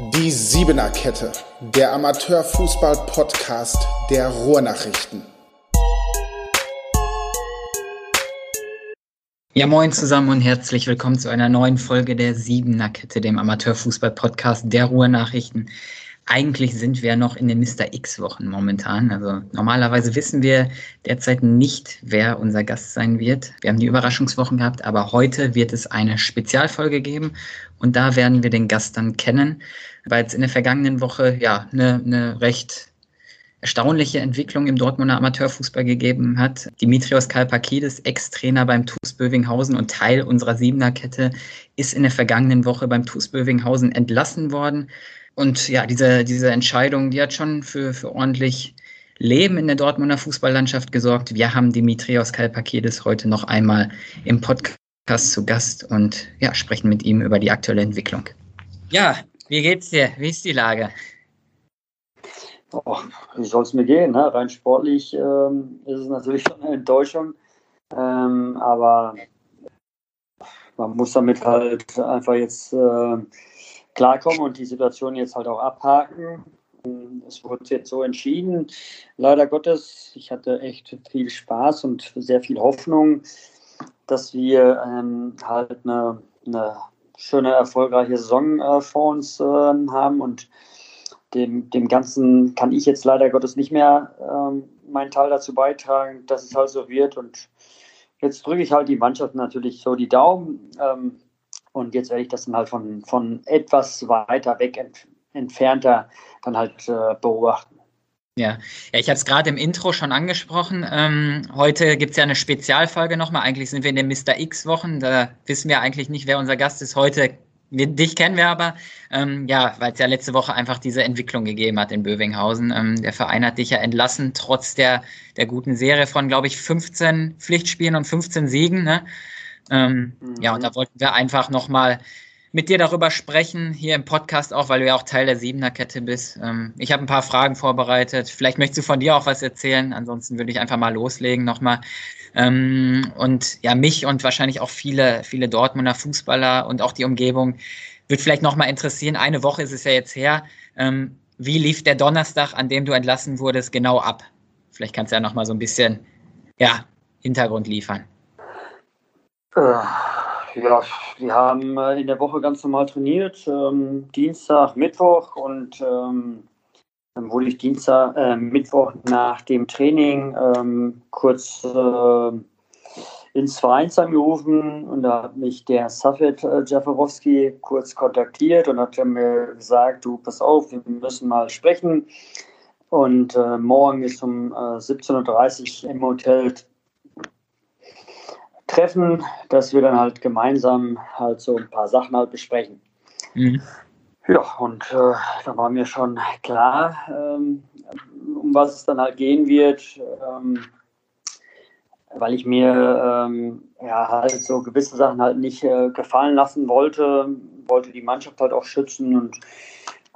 Die Siebener Kette, der Amateurfußball-Podcast der Ruhrnachrichten. Ja, moin zusammen und herzlich willkommen zu einer neuen Folge der Siebener Kette, dem Amateurfußball-Podcast der Ruhrnachrichten. Eigentlich sind wir noch in den Mr. X-Wochen momentan. Also normalerweise wissen wir derzeit nicht, wer unser Gast sein wird. Wir haben die Überraschungswochen gehabt, aber heute wird es eine Spezialfolge geben und da werden wir den Gast dann kennen, weil es in der vergangenen Woche ja eine, eine recht erstaunliche Entwicklung im Dortmunder Amateurfußball gegeben hat. Dimitrios Kalpakidis, Ex-Trainer beim TuS Bövinghausen und Teil unserer Siebener-Kette, ist in der vergangenen Woche beim TuS Bövinghausen entlassen worden. Und ja, diese, diese Entscheidung, die hat schon für, für ordentlich Leben in der Dortmunder Fußballlandschaft gesorgt. Wir haben Dimitrios Kalpakidis heute noch einmal im Podcast zu Gast und ja, sprechen mit ihm über die aktuelle Entwicklung. Ja, wie geht's dir? Wie ist die Lage? Oh, wie soll es mir gehen? Ne? Rein sportlich ähm, ist es natürlich schon eine Enttäuschung. Ähm, aber man muss damit halt einfach jetzt äh, klarkommen und die Situation jetzt halt auch abhaken. Es wurde jetzt so entschieden. Leider Gottes, ich hatte echt viel Spaß und sehr viel Hoffnung, dass wir ähm, halt eine, eine, schöne, erfolgreiche Saison äh, vor uns äh, haben und dem, dem Ganzen kann ich jetzt leider Gottes nicht mehr ähm, meinen Teil dazu beitragen, dass es halt so wird. Und jetzt drücke ich halt die Mannschaft natürlich so die Daumen. Ähm, und jetzt werde ich das dann halt von, von etwas weiter weg ent, entfernter dann halt äh, beobachten. Ja. ja, ich hatte es gerade im Intro schon angesprochen. Ähm, heute gibt es ja eine Spezialfolge nochmal. Eigentlich sind wir in den Mr. X-Wochen. Da wissen wir eigentlich nicht, wer unser Gast ist. Heute, dich kennen wir aber. Ähm, ja, weil es ja letzte Woche einfach diese Entwicklung gegeben hat in Bövinghausen. Ähm, der Verein hat dich ja entlassen, trotz der, der guten Serie von, glaube ich, 15 Pflichtspielen und 15 Siegen. Ne? Ähm, mhm. Ja, und da wollten wir einfach nochmal mit dir darüber sprechen, hier im Podcast auch, weil du ja auch Teil der Siebener-Kette bist. Ähm, ich habe ein paar Fragen vorbereitet. Vielleicht möchtest du von dir auch was erzählen. Ansonsten würde ich einfach mal loslegen nochmal. Ähm, und ja, mich und wahrscheinlich auch viele, viele Dortmunder Fußballer und auch die Umgebung wird vielleicht nochmal interessieren. Eine Woche ist es ja jetzt her. Ähm, wie lief der Donnerstag, an dem du entlassen wurdest, genau ab? Vielleicht kannst du ja nochmal so ein bisschen ja, Hintergrund liefern. Äh, ja, wir haben äh, in der Woche ganz normal trainiert, ähm, Dienstag, Mittwoch und ähm, dann wurde ich Dienstag, äh, Mittwoch nach dem Training ähm, kurz äh, ins Verein angerufen und da hat mich der Safed äh, Jafarowski kurz kontaktiert und hat mir gesagt, du pass auf, wir müssen mal sprechen. Und äh, morgen ist um 17.30 Uhr im Hotel treffen, dass wir dann halt gemeinsam halt so ein paar Sachen halt besprechen. Mhm. Ja, und äh, da war mir schon klar, ähm, um was es dann halt gehen wird, ähm, weil ich mir ähm, ja halt so gewisse Sachen halt nicht äh, gefallen lassen wollte, wollte die Mannschaft halt auch schützen und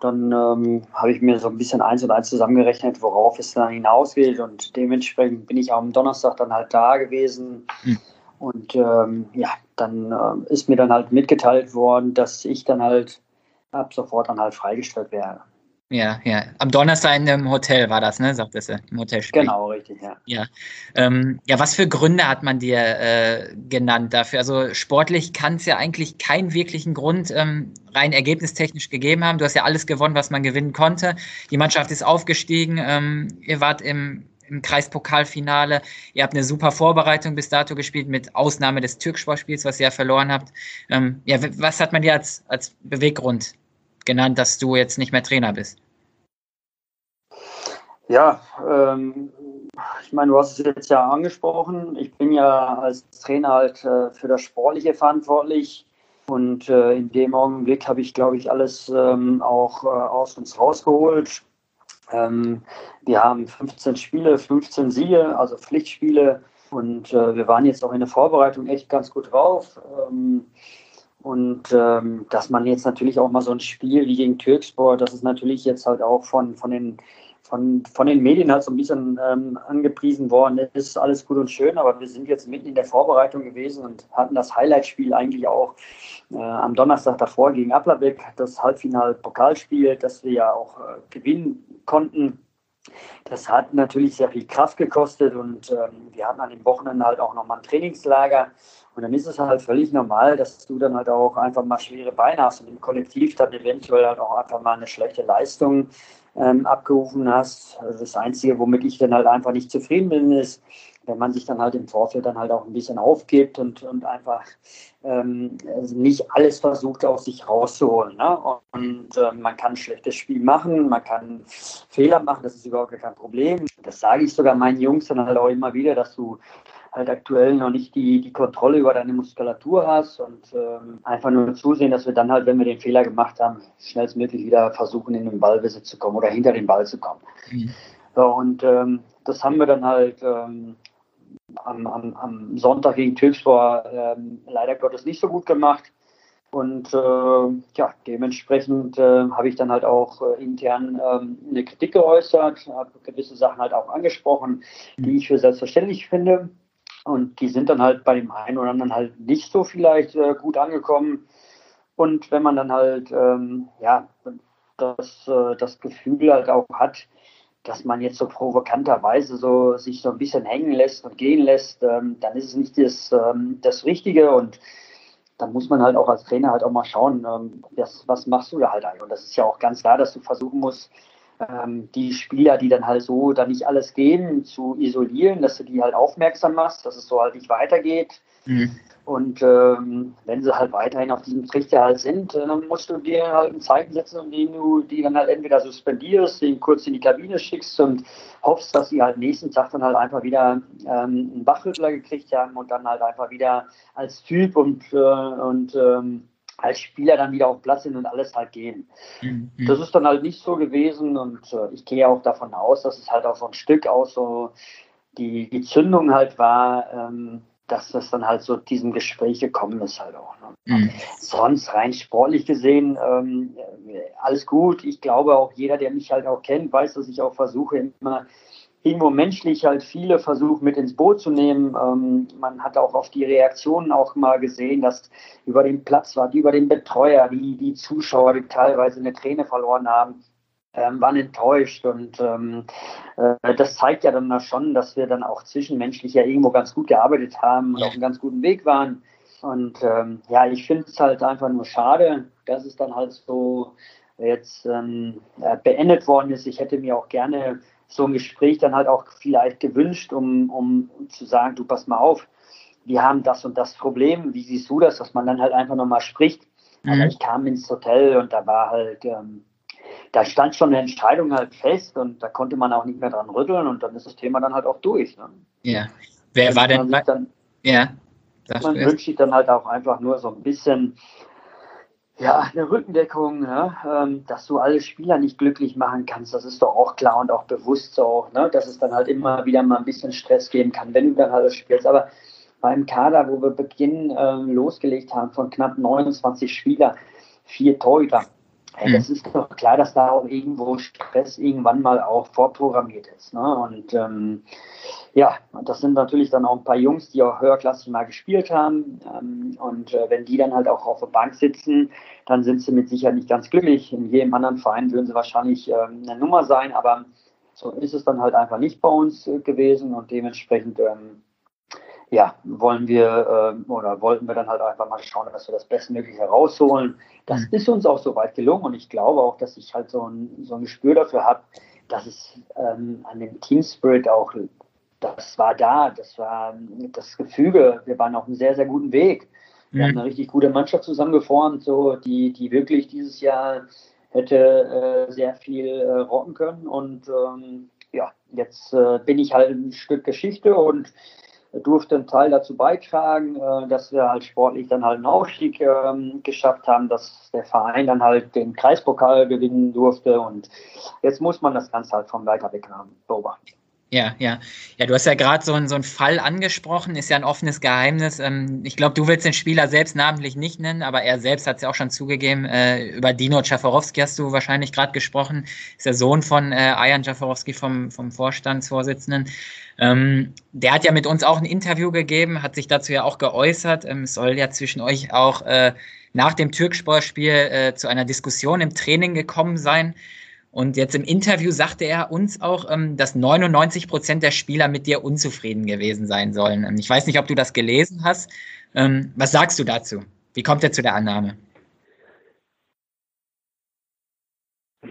dann ähm, habe ich mir so ein bisschen eins und eins zusammengerechnet, worauf es dann hinausgeht und dementsprechend bin ich auch am Donnerstag dann halt da gewesen. Mhm und ähm, ja, dann äh, ist mir dann halt mitgeteilt worden, dass ich dann halt ab sofort dann halt freigestellt wäre. Ja, ja. Am Donnerstag in einem Hotel war das, ne? Sagtest du, im Hotel Genau, richtig, ja. Ja. Ähm, ja, was für Gründe hat man dir äh, genannt dafür? Also sportlich kann es ja eigentlich keinen wirklichen Grund ähm, rein ergebnistechnisch gegeben haben. Du hast ja alles gewonnen, was man gewinnen konnte. Die Mannschaft ist aufgestiegen. Ähm, ihr wart im im Kreispokalfinale. Ihr habt eine super Vorbereitung bis dato gespielt, mit Ausnahme des Türksportspiels, was ihr ja verloren habt. Ähm, ja, was hat man dir als, als Beweggrund genannt, dass du jetzt nicht mehr Trainer bist? Ja, ähm, ich meine, du hast es jetzt ja angesprochen. Ich bin ja als Trainer halt äh, für das Sportliche verantwortlich. Und äh, in dem Augenblick habe ich, glaube ich, alles ähm, auch äh, aus uns rausgeholt ähm, wir haben 15 Spiele, 15 Siege, also Pflichtspiele. Und äh, wir waren jetzt auch in der Vorbereitung echt ganz gut drauf. Ähm, und ähm, dass man jetzt natürlich auch mal so ein Spiel wie gegen Türkspor, das ist natürlich jetzt halt auch von, von, den, von, von den Medien halt so ein bisschen ähm, angepriesen worden ist. Alles gut und schön, aber wir sind jetzt mitten in der Vorbereitung gewesen und hatten das Highlight-Spiel eigentlich auch äh, am Donnerstag davor gegen Applerbeck, das Halbfinal-Pokalspiel, das wir ja auch äh, gewinnen konnten. Das hat natürlich sehr viel Kraft gekostet und ähm, wir hatten an dem Wochenende halt auch nochmal ein Trainingslager. Und dann ist es halt völlig normal, dass du dann halt auch einfach mal schwere Beine hast und im Kollektiv dann eventuell halt auch einfach mal eine schlechte Leistung ähm, abgerufen hast. Also das Einzige, womit ich dann halt einfach nicht zufrieden bin, ist, wenn man sich dann halt im Vorfeld dann halt auch ein bisschen aufgibt und, und einfach ähm, also nicht alles versucht aus sich rauszuholen. Ne? Und äh, man kann ein schlechtes Spiel machen, man kann Fehler machen, das ist überhaupt kein Problem. Das sage ich sogar meinen Jungs dann halt auch immer wieder, dass du halt aktuell noch nicht die, die Kontrolle über deine Muskulatur hast und ähm, einfach nur zusehen, dass wir dann halt, wenn wir den Fehler gemacht haben, schnellstmöglich wieder versuchen, in den Ballbesitz zu kommen oder hinter den Ball zu kommen. Mhm. So, und ähm, das haben wir dann halt ähm, am, am, am, Sonntag gegen Tilspor ähm, leider Gottes nicht so gut gemacht. Und äh, ja, dementsprechend äh, habe ich dann halt auch äh, intern ähm, eine Kritik geäußert, habe gewisse Sachen halt auch angesprochen, die mhm. ich für selbstverständlich finde. Und die sind dann halt bei dem einen oder anderen halt nicht so vielleicht äh, gut angekommen. Und wenn man dann halt, ähm, ja, das, äh, das Gefühl halt auch hat, dass man jetzt so provokanterweise so sich so ein bisschen hängen lässt und gehen lässt, ähm, dann ist es nicht das, ähm, das Richtige und dann muss man halt auch als Trainer halt auch mal schauen, ähm, das, was machst du da halt eigentlich? Und das ist ja auch ganz klar, dass du versuchen musst, ähm, die Spieler, die dann halt so da nicht alles geben, zu isolieren, dass du die halt aufmerksam machst, dass es so halt nicht weitergeht. Mhm. Und ähm, wenn sie halt weiterhin auf diesem Trichter halt sind, äh, dann musst du dir halt ein Zeichen setzen, indem du die dann halt entweder suspendierst, den kurz in die Kabine schickst und hoffst, dass sie halt nächsten Tag dann halt einfach wieder ähm, einen Wachrüttler gekriegt haben und dann halt einfach wieder als Typ und, äh, und ähm, als Spieler dann wieder auf Platz sind und alles halt gehen. Mhm. Das ist dann halt nicht so gewesen und äh, ich gehe auch davon aus, dass es halt auch so ein Stück aus so die, die Zündung halt war, ähm, dass das dann halt so diesem Gespräch gekommen ist halt auch. Ne? Mhm. Sonst rein sportlich gesehen, ähm, alles gut. Ich glaube auch jeder, der mich halt auch kennt, weiß, dass ich auch versuche immer irgendwo menschlich halt viele versucht mit ins Boot zu nehmen. Ähm, man hat auch auf die Reaktionen auch mal gesehen, dass über den Platz war, über den Betreuer, die, die Zuschauer, die teilweise eine Träne verloren haben, ähm, waren enttäuscht. Und ähm, äh, das zeigt ja dann schon, dass wir dann auch zwischenmenschlich ja irgendwo ganz gut gearbeitet haben und auf einem ganz guten Weg waren. Und ähm, ja, ich finde es halt einfach nur schade, dass es dann halt so jetzt ähm, beendet worden ist. Ich hätte mir auch gerne so ein Gespräch dann halt auch vielleicht gewünscht, um, um, zu sagen, du pass mal auf, wir haben das und das Problem, wie siehst du das, dass man dann halt einfach nochmal spricht. Mhm. Aber ich kam ins Hotel und da war halt, ähm, da stand schon eine Entscheidung halt fest und da konnte man auch nicht mehr dran rütteln und dann ist das Thema dann halt auch durch. Ne? Ja. Wer war denn? Dann, ja. Man wünscht sich dann halt auch einfach nur so ein bisschen ja, eine Rückendeckung, ne? ähm, dass du alle Spieler nicht glücklich machen kannst, das ist doch auch klar und auch bewusst so, ne? dass es dann halt immer wieder mal ein bisschen Stress geben kann, wenn du dann alles spielst. Aber beim Kader, wo wir Beginn ähm, losgelegt haben von knapp 29 Spieler, vier Torhüter, Hey, das mhm. ist doch klar, dass da auch irgendwo Stress irgendwann mal auch vorprogrammiert ist. Ne? Und ähm, ja, das sind natürlich dann auch ein paar Jungs, die auch höherklassig mal gespielt haben. Ähm, und äh, wenn die dann halt auch auf der Bank sitzen, dann sind sie mit Sicherheit nicht ganz glücklich. In jedem anderen Verein würden sie wahrscheinlich ähm, eine Nummer sein, aber so ist es dann halt einfach nicht bei uns äh, gewesen und dementsprechend ähm, ja, wollen wir äh, oder wollten wir dann halt einfach mal schauen, dass wir das Bestmögliche herausholen. Das mhm. ist uns auch soweit gelungen und ich glaube auch, dass ich halt so ein, so ein Gespür dafür habe, dass es ähm, an dem Team Spirit auch, das war da, das war das Gefüge, wir waren auf einem sehr, sehr guten Weg. Wir mhm. haben eine richtig gute Mannschaft zusammengeformt, so, die, die wirklich dieses Jahr hätte äh, sehr viel äh, rocken können und ähm, ja, jetzt äh, bin ich halt ein Stück Geschichte und durfte einen Teil dazu beitragen, äh, dass wir halt sportlich dann halt einen Aufstieg ähm, geschafft haben, dass der Verein dann halt den Kreispokal gewinnen durfte und jetzt muss man das Ganze halt vom weiter weg beobachten. Ja, ja. Ja, du hast ja gerade so, so einen Fall angesprochen, ist ja ein offenes Geheimnis. Ähm, ich glaube, du willst den Spieler selbst namentlich nicht nennen, aber er selbst hat es ja auch schon zugegeben. Äh, über Dino Czaforowski hast du wahrscheinlich gerade gesprochen. Ist der Sohn von äh, Ayan Czaforowski vom, vom Vorstandsvorsitzenden. Ähm, der hat ja mit uns auch ein Interview gegeben, hat sich dazu ja auch geäußert. Ähm, es soll ja zwischen euch auch äh, nach dem Türkspor-Spiel äh, zu einer Diskussion im Training gekommen sein. Und jetzt im Interview sagte er uns auch, ähm, dass 99 Prozent der Spieler mit dir unzufrieden gewesen sein sollen. Ähm, ich weiß nicht, ob du das gelesen hast. Ähm, was sagst du dazu? Wie kommt er zu der Annahme?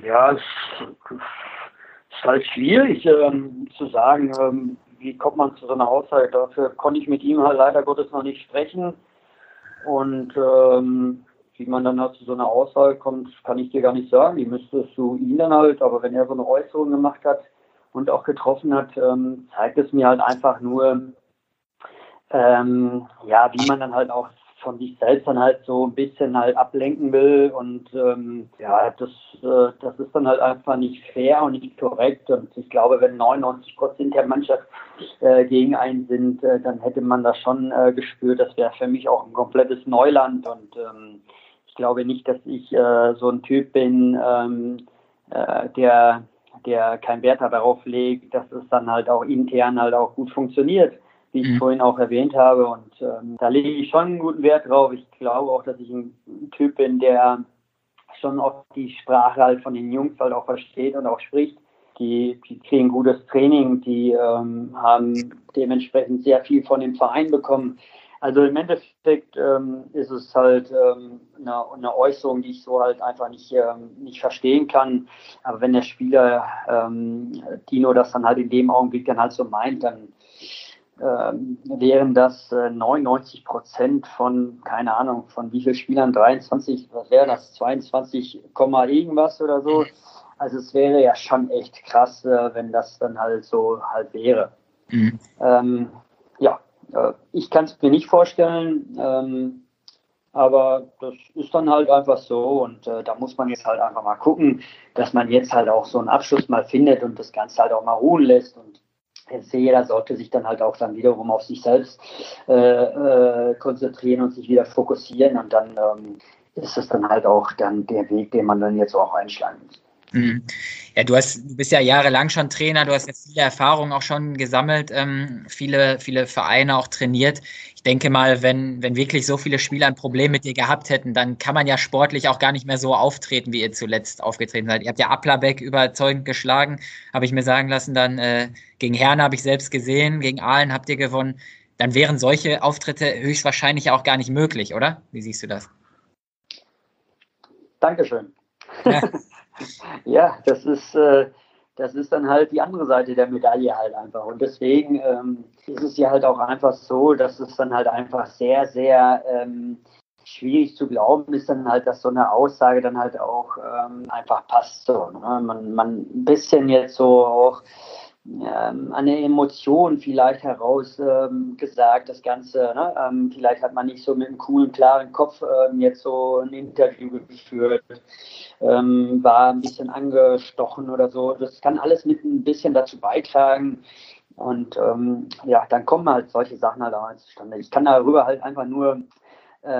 Ja, es ist halt schwierig ähm, zu sagen, ähm, wie kommt man zu so einer Aussage. Dafür konnte ich mit ihm halt leider Gottes noch nicht sprechen. Und ähm, wie man dann halt zu so einer Aussage kommt, kann ich dir gar nicht sagen. Die müsstest du ihn dann halt, aber wenn er so eine Äußerung gemacht hat und auch getroffen hat, ähm, zeigt es mir halt einfach nur, ähm, ja, wie man dann halt auch von sich selbst dann halt so ein bisschen halt ablenken will und ähm, ja, das, äh, das ist dann halt einfach nicht fair und nicht korrekt und ich glaube, wenn 99 Prozent der Mannschaft äh, gegen einen sind, äh, dann hätte man das schon äh, gespürt. Das wäre für mich auch ein komplettes Neuland und ähm, ich glaube nicht, dass ich äh, so ein Typ bin, ähm, äh, der, der keinen Wert darauf legt, dass es dann halt auch intern halt auch gut funktioniert, wie ich mhm. vorhin auch erwähnt habe. Und ähm, da lege ich schon einen guten Wert drauf. Ich glaube auch, dass ich ein Typ bin, der schon auch die Sprache halt von den Jungs halt auch versteht und auch spricht. Die, die kriegen gutes Training, die ähm, haben dementsprechend sehr viel von dem Verein bekommen. Also im Endeffekt ähm, ist es halt ähm, eine, eine, Äußerung, die ich so halt einfach nicht, ähm, nicht verstehen kann. Aber wenn der Spieler ähm, Dino das dann halt in dem Augenblick dann halt so meint, dann ähm, wären das äh, 99 Prozent von, keine Ahnung, von wie vielen Spielern, 23, was wäre das, 22, irgendwas oder so. Also es wäre ja schon echt krass, äh, wenn das dann halt so halt wäre. Mhm. Ähm, äh, ich kann es mir nicht vorstellen, ähm, aber das ist dann halt einfach so und äh, da muss man jetzt halt einfach mal gucken, dass man jetzt halt auch so einen Abschluss mal findet und das Ganze halt auch mal ruhen lässt und jeder sollte sich dann halt auch dann wiederum auf sich selbst äh, äh, konzentrieren und sich wieder fokussieren und dann ähm, ist es dann halt auch dann der Weg, den man dann jetzt auch einschlagen muss. Mhm. Ja, du hast, du bist ja jahrelang schon Trainer, du hast jetzt viele Erfahrungen auch schon gesammelt, ähm, viele, viele Vereine auch trainiert. Ich denke mal, wenn, wenn wirklich so viele Spieler ein Problem mit dir gehabt hätten, dann kann man ja sportlich auch gar nicht mehr so auftreten, wie ihr zuletzt aufgetreten seid. Ihr habt ja Applerbeck überzeugend geschlagen, habe ich mir sagen lassen. Dann äh, gegen Herne habe ich selbst gesehen, gegen Aalen habt ihr gewonnen. Dann wären solche Auftritte höchstwahrscheinlich auch gar nicht möglich, oder? Wie siehst du das? Dankeschön. Ja. ja, das ist, äh, das ist dann halt die andere Seite der Medaille halt einfach. Und deswegen ähm, ist es ja halt auch einfach so, dass es dann halt einfach sehr, sehr ähm, schwierig zu glauben ist dann halt, dass so eine Aussage dann halt auch ähm, einfach passt. So, ne? Man, man ein bisschen jetzt so auch ähm, eine Emotion vielleicht heraus ähm, das Ganze. Ne? Ähm, vielleicht hat man nicht so mit einem coolen, klaren Kopf ähm, jetzt so ein Interview geführt, war ein bisschen angestochen oder so. Das kann alles mit ein bisschen dazu beitragen. Und ja, dann kommen halt solche Sachen halt auch zustande. Ich kann darüber halt einfach nur,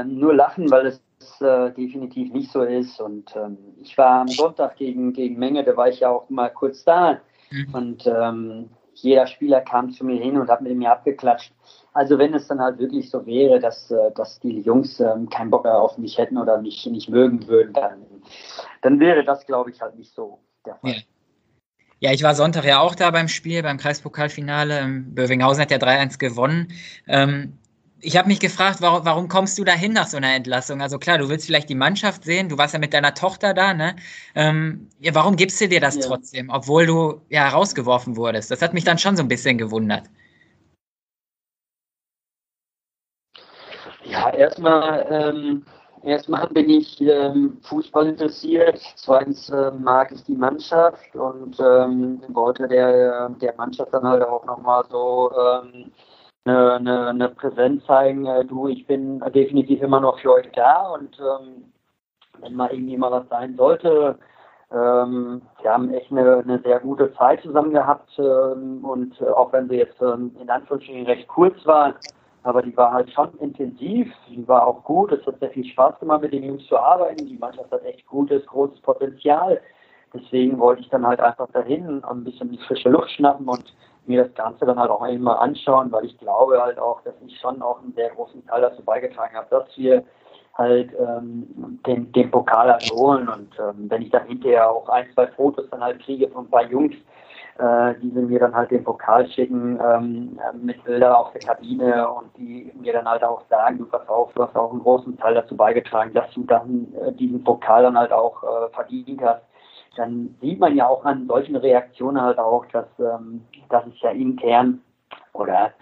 nur lachen, weil es äh, definitiv nicht so ist. Und ich war am Sonntag gegen, gegen Menge, da war ich ja auch mal kurz da Mhm. Und ähm, jeder Spieler kam zu mir hin und hat mit mir abgeklatscht. Also wenn es dann halt wirklich so wäre, dass, äh, dass die Jungs ähm, keinen Bock mehr auf mich hätten oder mich nicht mögen würden, dann, dann wäre das, glaube ich, halt nicht so der Fall. Ja. Ja, ich war Sonntag ja auch da beim Spiel, beim Kreispokalfinale. Ähm, Bövinghausen hat ja 3-1 gewonnen. Ähm, ich habe mich gefragt, warum, warum kommst du da hin nach so einer Entlassung? Also klar, du willst vielleicht die Mannschaft sehen, du warst ja mit deiner Tochter da, ne? Ähm, ja, warum gibst du dir das ja. trotzdem, obwohl du ja rausgeworfen wurdest? Das hat mich dann schon so ein bisschen gewundert. Ja, erstmal ähm, erstmal bin ich ähm, Fußball interessiert, zweitens äh, mag ich die Mannschaft und ähm, wollte der, der Mannschaft dann halt auch nochmal so ähm, eine, eine, eine Präsenz zeigen, äh, du, ich bin definitiv immer noch für euch da und ähm, wenn mal irgendwie mal was sein sollte, Ähm, wir haben echt eine, eine, sehr gute Zeit zusammen gehabt ähm, und äh, auch wenn sie jetzt ähm, in Anführungsstrichen recht kurz war, aber die war halt schon intensiv, die war auch gut, es hat sehr viel Spaß gemacht mit den Jungs zu arbeiten, die Mannschaft hat echt gutes, großes Potenzial. Deswegen wollte ich dann halt einfach dahin ein bisschen frische Luft schnappen und mir das Ganze dann halt auch einmal anschauen, weil ich glaube halt auch, dass ich schon auch einen sehr großen Teil dazu beigetragen habe, dass wir halt ähm, den, den Pokal halt holen. Und ähm, wenn ich dann hinterher auch ein, zwei Fotos dann halt kriege von ein paar Jungs, äh, die mir dann halt den Pokal schicken ähm, mit Bilder auf der Kabine und die mir dann halt auch sagen, du pass auf, du hast auch einen großen Teil dazu beigetragen, dass du dann äh, diesen Pokal dann halt auch äh, verdient hast dann sieht man ja auch an solchen Reaktionen halt auch, dass, ähm, dass es ja intern oder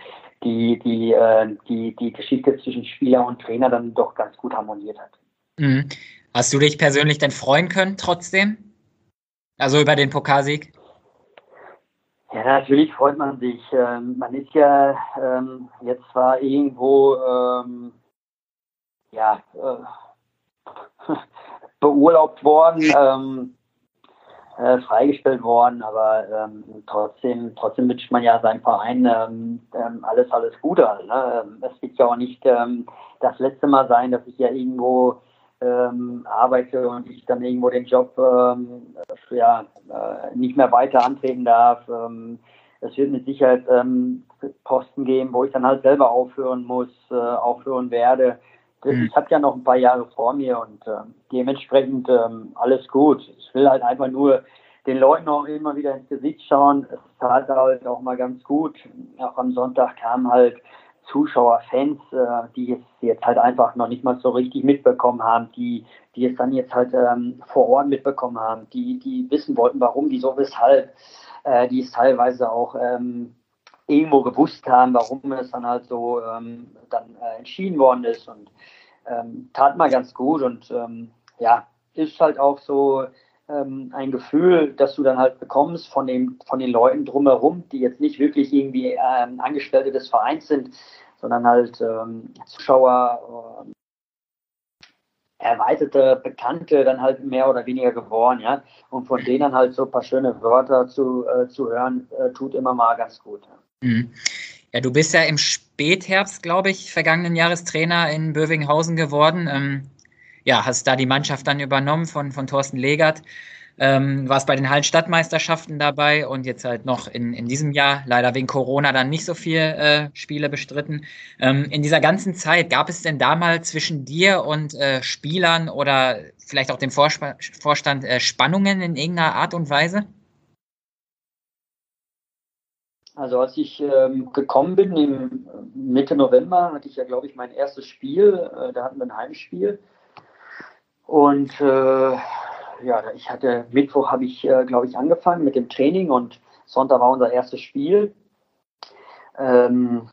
die, die, äh, die, die Geschichte zwischen Spieler und Trainer dann doch ganz gut harmoniert hat. Mhm. Hast du dich persönlich denn freuen können trotzdem? Also über den Pokalsieg? Ja, natürlich freut man sich. Ähm, man ist ja ähm, jetzt zwar irgendwo ähm, ja, äh, beurlaubt worden, ähm, äh, freigestellt worden, aber ähm, trotzdem, trotzdem wünscht man ja seinem Verein ähm, ähm, alles, alles Gute. Ne? Es wird ja auch nicht ähm, das letzte Mal sein, dass ich ja irgendwo ähm, arbeite und ich dann irgendwo den Job ja, äh, nicht mehr weiter antreten darf. Es wird mit Sicherheit Posten geben, wo ich dann halt selber aufhören muss, äh, aufhören werde. Mhm. Ich habe ja noch ein paar Jahre vor mir und äh, dementsprechend ähm, alles gut. Ich will halt einfach nur den Leuten auch immer wieder ins Gesicht schauen. Es tat halt auch mal ganz gut. Auch am Sonntag kamen halt Zuschauer, Fans, äh, die es jetzt halt einfach noch nicht mal so richtig mitbekommen haben, die, die es dann jetzt halt ähm, vor Ort mitbekommen haben, die, die wissen wollten, warum, wieso, weshalb, äh, die es teilweise auch ähm, irgendwo gewusst haben, warum es dann halt so ähm, dann äh, entschieden worden ist und ähm, tat mal ganz gut und ähm, ja, ist halt auch so ähm, ein Gefühl, dass du dann halt bekommst von, dem, von den Leuten drumherum, die jetzt nicht wirklich irgendwie ähm, Angestellte des Vereins sind, sondern halt ähm, Zuschauer, äh, erweiterte Bekannte dann halt mehr oder weniger geworden, ja. Und von denen halt so ein paar schöne Wörter zu, äh, zu hören, äh, tut immer mal ganz gut. Ja. Mhm. Ja, du bist ja im Spätherbst, glaube ich, vergangenen Jahres Trainer in Bövinghausen geworden. Ähm, ja, hast da die Mannschaft dann übernommen von, von Thorsten Legert. Ähm, warst bei den Hallenstadtmeisterschaften dabei und jetzt halt noch in, in diesem Jahr, leider wegen Corona, dann nicht so viele äh, Spiele bestritten. Ähm, in dieser ganzen Zeit, gab es denn da mal zwischen dir und äh, Spielern oder vielleicht auch dem Vorsp Vorstand äh, Spannungen in irgendeiner Art und Weise? Also als ich ähm, gekommen bin, im Mitte November, hatte ich ja, glaube ich, mein erstes Spiel. Äh, da hatten wir ein Heimspiel. Und äh, ja, ich hatte Mittwoch habe ich, äh, glaube ich, angefangen mit dem Training und Sonntag war unser erstes Spiel. Ähm,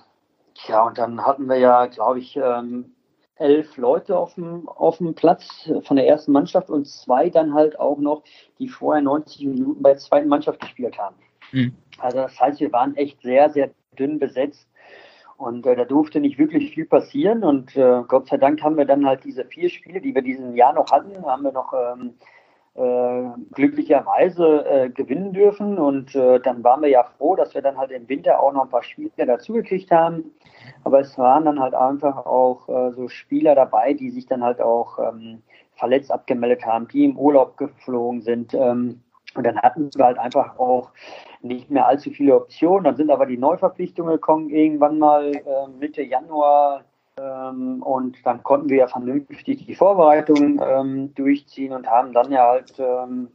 ja, und dann hatten wir ja, glaube ich, ähm, elf Leute auf dem, auf dem Platz von der ersten Mannschaft und zwei dann halt auch noch, die vorher 90 Minuten bei der zweiten Mannschaft gespielt haben. Mhm. Also das heißt, wir waren echt sehr, sehr dünn besetzt. Und äh, da durfte nicht wirklich viel passieren. Und äh, Gott sei Dank haben wir dann halt diese vier Spiele, die wir diesen Jahr noch hatten, haben wir noch ähm, äh, glücklicherweise äh, gewinnen dürfen. Und äh, dann waren wir ja froh, dass wir dann halt im Winter auch noch ein paar Spiele dazugekriegt haben. Aber es waren dann halt einfach auch äh, so Spieler dabei, die sich dann halt auch ähm, verletzt abgemeldet haben, die im Urlaub geflogen sind. Ähm, und dann hatten wir halt einfach auch nicht mehr allzu viele Optionen. Dann sind aber die Neuverpflichtungen gekommen, irgendwann mal äh, Mitte Januar. Ähm, und dann konnten wir ja vernünftig die Vorbereitung ähm, durchziehen und haben dann ja halt ähm,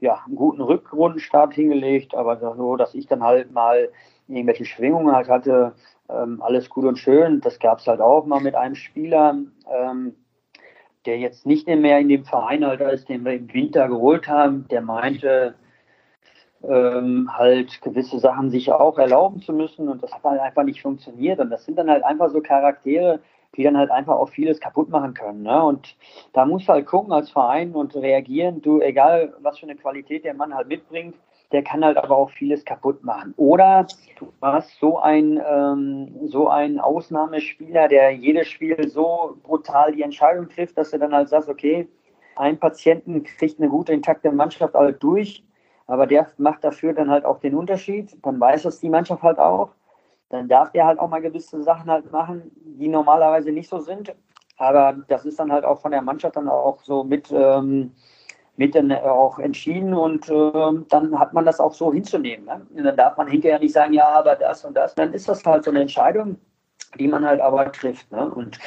ja, einen guten Rückrundenstart hingelegt. Aber so, dass ich dann halt mal irgendwelche Schwingungen halt hatte, ähm, alles gut und schön. Das gab es halt auch mal mit einem Spieler ähm, der jetzt nicht mehr in dem Verein halt ist, den wir im Winter geholt haben, der meinte, ähm, halt gewisse Sachen sich auch erlauben zu müssen und das hat halt einfach nicht funktioniert und das sind dann halt einfach so Charaktere, die dann halt einfach auch vieles kaputt machen können. Ne? Und da musst du halt gucken als Verein und reagieren. Du, egal was für eine Qualität der Mann halt mitbringt, der kann halt aber auch vieles kaputt machen. Oder du hast so ein ähm, so ein Ausnahmespieler, der jedes Spiel so brutal die Entscheidung trifft, dass du dann halt sagst, okay, ein Patienten kriegt eine gute, intakte Mannschaft halt durch, aber der macht dafür dann halt auch den Unterschied. Dann weiß das die Mannschaft halt auch. Dann darf der halt auch mal gewisse Sachen halt machen, die normalerweise nicht so sind. Aber das ist dann halt auch von der Mannschaft dann auch so mit, ähm, mit dann auch entschieden und ähm, dann hat man das auch so hinzunehmen. Ne? Und dann darf man hinterher nicht sagen, ja, aber das und das. Dann ist das halt so eine Entscheidung die man halt aber trifft. Ne? Und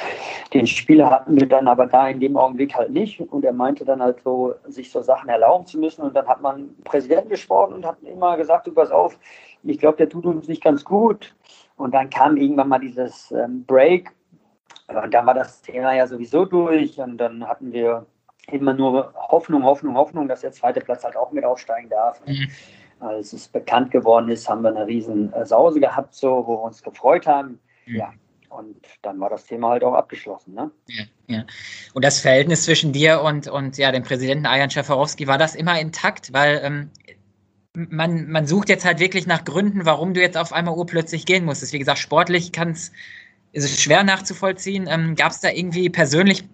den Spieler hatten wir dann aber da in dem Augenblick halt nicht. Und er meinte dann halt so, sich so Sachen erlauben zu müssen. Und dann hat man Präsidenten gesprochen und hat immer gesagt, du pass auf, ich glaube, der tut uns nicht ganz gut. Und dann kam irgendwann mal dieses ähm, Break. Und dann war das Thema ja sowieso durch. Und dann hatten wir immer nur Hoffnung, Hoffnung, Hoffnung, dass der zweite Platz halt auch mit aufsteigen darf. Mhm. Als es bekannt geworden ist, haben wir eine riesen äh, Sause gehabt, so, wo wir uns gefreut haben. Ja. Und dann war das Thema halt auch abgeschlossen. Ne? Ja, ja. Und das Verhältnis zwischen dir und, und ja, dem Präsidenten Ajan Schafarowski, war das immer intakt? Weil ähm, man, man sucht jetzt halt wirklich nach Gründen, warum du jetzt auf einmal urplötzlich gehen musstest. Wie gesagt, sportlich kann's, ist es schwer nachzuvollziehen. Ähm, Gab es da irgendwie persönlich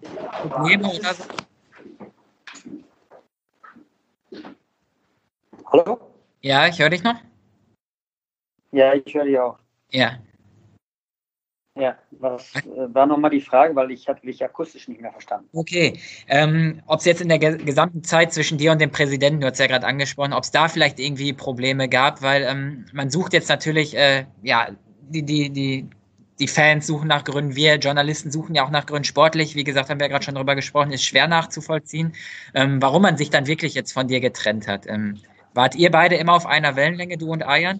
Probleme oder so? Hallo? Ja, ich höre dich noch. Ja, ich höre dich auch. Ja. Ja, was äh, war nochmal die Frage, weil ich hatte dich akustisch nicht mehr verstanden. Okay, ähm, ob es jetzt in der gesamten Zeit zwischen dir und dem Präsidenten, du hast ja gerade angesprochen, ob es da vielleicht irgendwie Probleme gab, weil ähm, man sucht jetzt natürlich, äh, ja, die, die, die, die Fans suchen nach Gründen, wir Journalisten suchen ja auch nach Gründen sportlich, wie gesagt, haben wir ja gerade schon drüber gesprochen, ist schwer nachzuvollziehen, ähm, warum man sich dann wirklich jetzt von dir getrennt hat. Wart ihr beide immer auf einer Wellenlänge, du und Ayan?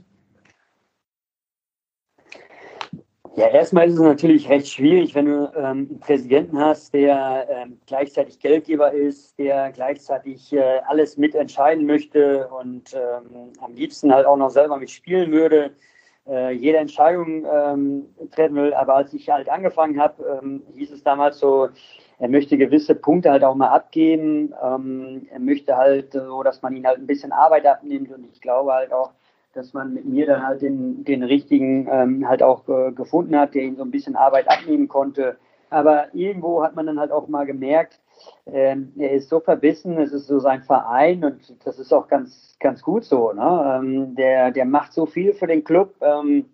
Ja, erstmal ist es natürlich recht schwierig, wenn du ähm, einen Präsidenten hast, der ähm, gleichzeitig Geldgeber ist, der gleichzeitig äh, alles mitentscheiden möchte und ähm, am liebsten halt auch noch selber mitspielen würde, äh, jede Entscheidung ähm, treffen will. Aber als ich halt angefangen habe, ähm, hieß es damals so, er möchte gewisse Punkte halt auch mal abgeben. Ähm, er möchte halt so, dass man ihn halt ein bisschen Arbeit abnimmt und ich glaube halt auch, dass man mit mir dann halt den, den richtigen ähm, halt auch äh, gefunden hat, der ihn so ein bisschen Arbeit abnehmen konnte. Aber irgendwo hat man dann halt auch mal gemerkt, ähm, er ist so verbissen, es ist so sein Verein und das ist auch ganz, ganz gut so. Ne? Ähm, der, der macht so viel für den Club. Ähm,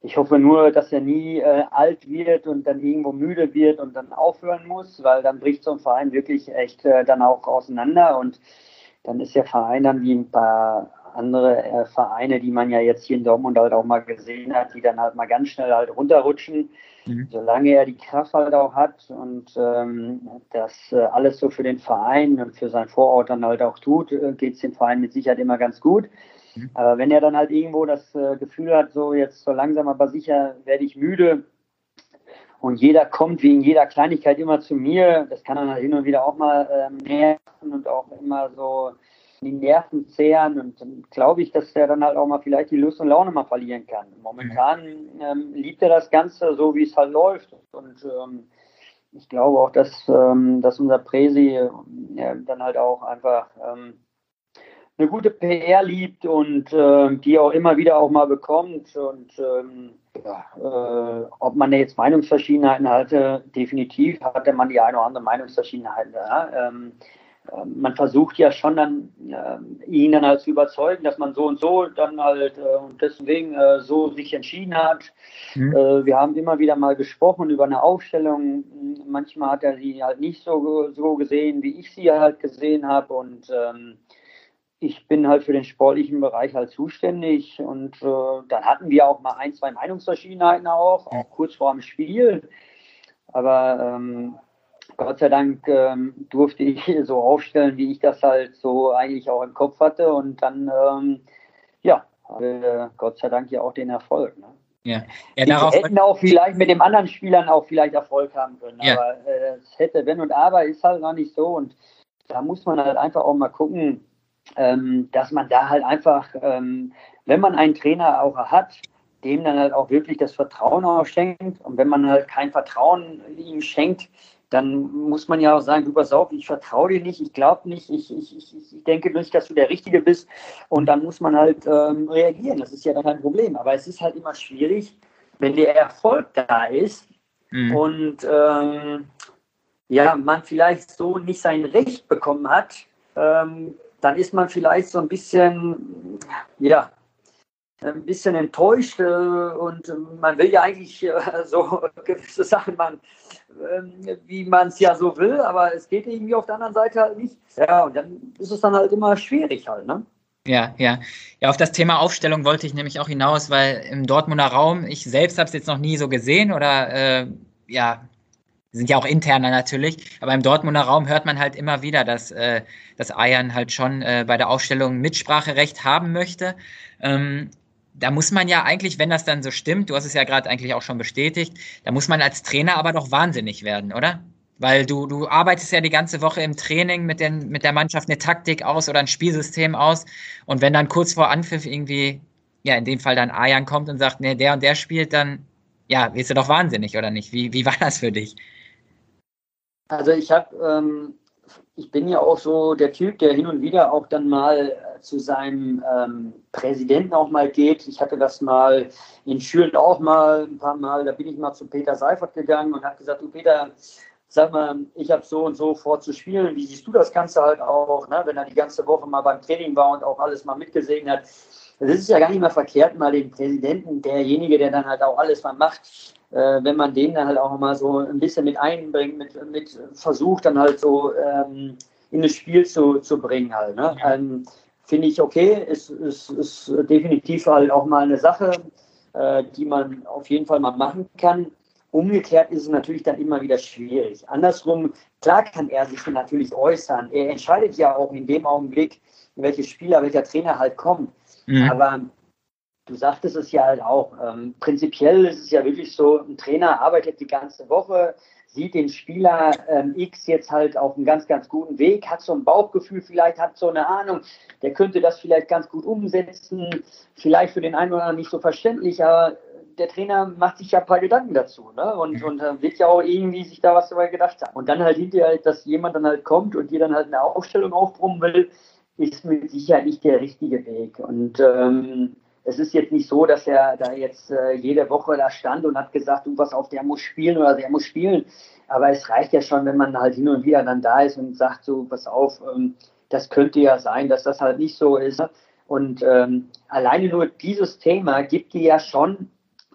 ich hoffe nur, dass er nie äh, alt wird und dann irgendwo müde wird und dann aufhören muss, weil dann bricht so ein Verein wirklich echt äh, dann auch auseinander und dann ist der Verein dann wie ein paar andere äh, Vereine, die man ja jetzt hier in Dortmund halt auch mal gesehen hat, die dann halt mal ganz schnell halt runterrutschen. Mhm. Solange er die Kraft halt auch hat und ähm, das äh, alles so für den Verein und für sein Vorort dann halt auch tut, äh, geht es dem Verein mit Sicherheit immer ganz gut. Mhm. Aber wenn er dann halt irgendwo das äh, Gefühl hat, so jetzt so langsam aber sicher werde ich müde, und jeder kommt wegen jeder Kleinigkeit immer zu mir. Das kann dann halt hin und wieder auch mal ähm, nerven und auch immer so die Nerven zehren und glaube ich, dass er dann halt auch mal vielleicht die Lust und Laune mal verlieren kann. Momentan ähm, liebt er das Ganze so, wie es halt läuft und ähm, ich glaube auch, dass, ähm, dass unser Präsi äh, dann halt auch einfach ähm, eine gute PR liebt und äh, die auch immer wieder auch mal bekommt und ähm, ja, äh, ob man jetzt Meinungsverschiedenheiten hatte, definitiv hatte man die eine oder andere Meinungsverschiedenheit. Ja? Ähm, man versucht ja schon dann äh, ihn dann halt zu überzeugen, dass man so und so dann halt äh, und deswegen äh, so sich entschieden hat. Mhm. Äh, wir haben immer wieder mal gesprochen über eine Aufstellung. Manchmal hat er sie halt nicht so, so gesehen, wie ich sie halt gesehen habe und ähm, ich bin halt für den sportlichen Bereich halt zuständig und äh, dann hatten wir auch mal ein, zwei Meinungsverschiedenheiten auch, auch kurz vor dem Spiel. Aber ähm, Gott sei Dank ähm, durfte ich so aufstellen, wie ich das halt so eigentlich auch im Kopf hatte. Und dann, ähm, ja, hatte Gott sei Dank ja auch den Erfolg. Ne? Ja. ja darauf hätten auch vielleicht mit den anderen Spielern auch vielleicht Erfolg haben können. Ja. Aber äh, es hätte, wenn und aber, ist halt noch nicht so. Und da muss man halt einfach auch mal gucken, ähm, dass man da halt einfach, ähm, wenn man einen Trainer auch hat, dem dann halt auch wirklich das Vertrauen auch schenkt. Und wenn man halt kein Vertrauen ihm schenkt, dann muss man ja auch sagen, du auf, ich vertraue dir nicht, ich glaube nicht, ich, ich, ich, ich, denke nicht, dass du der Richtige bist. Und dann muss man halt ähm, reagieren. Das ist ja dann kein Problem. Aber es ist halt immer schwierig, wenn der Erfolg da ist mhm. und ähm, ja, man vielleicht so nicht sein Recht bekommen hat, ähm, dann ist man vielleicht so ein bisschen, ja, ein bisschen enttäuscht äh, und man will ja eigentlich äh, so gewisse Sachen machen, äh, wie man es ja so will, aber es geht irgendwie auf der anderen Seite halt nicht. Ja, und dann ist es dann halt immer schwierig halt, ne? Ja, ja. Ja, auf das Thema Aufstellung wollte ich nämlich auch hinaus, weil im Dortmunder Raum, ich selbst habe es jetzt noch nie so gesehen oder äh, ja, sind ja auch interner natürlich, aber im Dortmunder Raum hört man halt immer wieder, dass, äh, dass Ayan halt schon äh, bei der Aufstellung Mitspracherecht haben möchte. Ähm, da muss man ja eigentlich, wenn das dann so stimmt, du hast es ja gerade eigentlich auch schon bestätigt, da muss man als Trainer aber doch wahnsinnig werden, oder? Weil du, du arbeitest ja die ganze Woche im Training mit, den, mit der Mannschaft eine Taktik aus oder ein Spielsystem aus. Und wenn dann kurz vor Anpfiff irgendwie, ja, in dem Fall dann Ayan kommt und sagt, nee, der und der spielt, dann, ja, wirst du doch wahnsinnig, oder nicht? Wie, wie war das für dich? Also ich habe, ähm, ich bin ja auch so der Typ, der hin und wieder auch dann mal äh, zu seinem ähm, Präsidenten auch mal geht. Ich hatte das mal in Schülen auch mal ein paar Mal, da bin ich mal zu Peter Seifert gegangen und habe gesagt, du Peter, sag mal, ich habe so und so vor zu spielen. Wie siehst du das Ganze halt auch, ne? wenn er die ganze Woche mal beim Training war und auch alles mal mitgesehen hat. Das ist ja gar nicht mehr verkehrt, mal den Präsidenten, derjenige, der dann halt auch alles mal macht, wenn man den dann halt auch mal so ein bisschen mit einbringt, mit, mit versucht dann halt so ähm, in das Spiel zu, zu bringen halt. Ne? Ähm, Finde ich okay, ist, ist, ist definitiv halt auch mal eine Sache, äh, die man auf jeden Fall mal machen kann. Umgekehrt ist es natürlich dann immer wieder schwierig. Andersrum, klar kann er sich natürlich äußern. Er entscheidet ja auch in dem Augenblick, welche Spieler, welcher Trainer halt kommt. Mhm. Aber du sagtest es ja halt auch. Ähm, prinzipiell ist es ja wirklich so, ein Trainer arbeitet die ganze Woche, sieht den Spieler ähm, X jetzt halt auf einem ganz, ganz guten Weg, hat so ein Bauchgefühl, vielleicht hat so eine Ahnung, der könnte das vielleicht ganz gut umsetzen, vielleicht für den einen oder anderen nicht so verständlich, aber der Trainer macht sich ja ein paar Gedanken dazu ne? und, und äh, wird ja auch irgendwie sich da was dabei gedacht haben. Und dann halt hinterher, dass jemand dann halt kommt und dir dann halt eine Aufstellung aufbrummen will, ist mit Sicherheit nicht der richtige Weg. Und ähm, es ist jetzt nicht so, dass er da jetzt äh, jede Woche da stand und hat gesagt, du, was auf, der muss spielen oder der muss spielen. Aber es reicht ja schon, wenn man halt hin und wieder dann da ist und sagt so, pass auf, ähm, das könnte ja sein, dass das halt nicht so ist. Und ähm, alleine nur dieses Thema gibt dir ja schon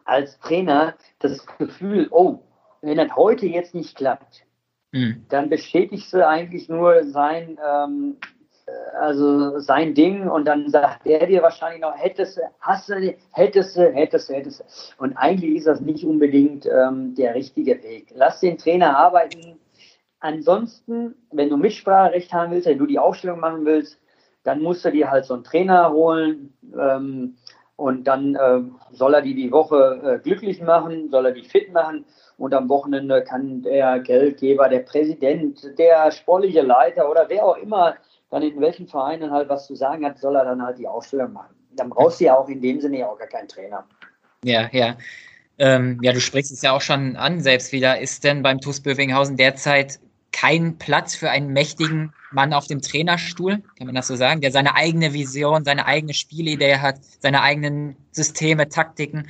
als Trainer das Gefühl, oh, wenn das heute jetzt nicht klappt, mhm. dann bestätigst du eigentlich nur sein, ähm, also sein Ding und dann sagt der dir wahrscheinlich noch, hättest du, hast du, hättest du, hättest du, hättest du. Und eigentlich ist das nicht unbedingt ähm, der richtige Weg. Lass den Trainer arbeiten. Ansonsten, wenn du Mitspracherecht haben willst, wenn du die Aufstellung machen willst, dann musst du dir halt so einen Trainer holen ähm, und dann äh, soll er die die Woche äh, glücklich machen, soll er die fit machen und am Wochenende kann der Geldgeber, der Präsident, der sportliche Leiter oder wer auch immer dann in welchen Vereinen halt was zu sagen hat, soll er dann halt die Ausstellung machen. Dann brauchst du ja auch in dem Sinne ja auch gar keinen Trainer. Ja, ja. Ähm, ja, du sprichst es ja auch schon an, selbst wieder. Ist denn beim TuS Bövinghausen derzeit kein Platz für einen mächtigen Mann auf dem Trainerstuhl, kann man das so sagen, der seine eigene Vision, seine eigene Spielidee hat, seine eigenen Systeme, Taktiken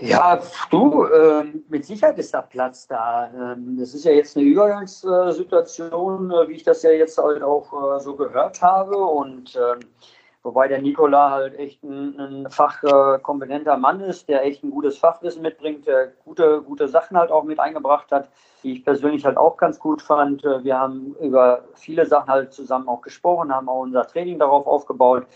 ja, du, äh, mit Sicherheit ist da Platz da. Ähm, das ist ja jetzt eine Übergangssituation, äh, wie ich das ja jetzt halt auch äh, so gehört habe. Und ähm, wobei der Nikola halt echt ein, ein fachkompetenter Mann ist, der echt ein gutes Fachwissen mitbringt, der gute, gute Sachen halt auch mit eingebracht hat, die ich persönlich halt auch ganz gut fand. Äh, wir haben über viele Sachen halt zusammen auch gesprochen, haben auch unser Training darauf aufgebaut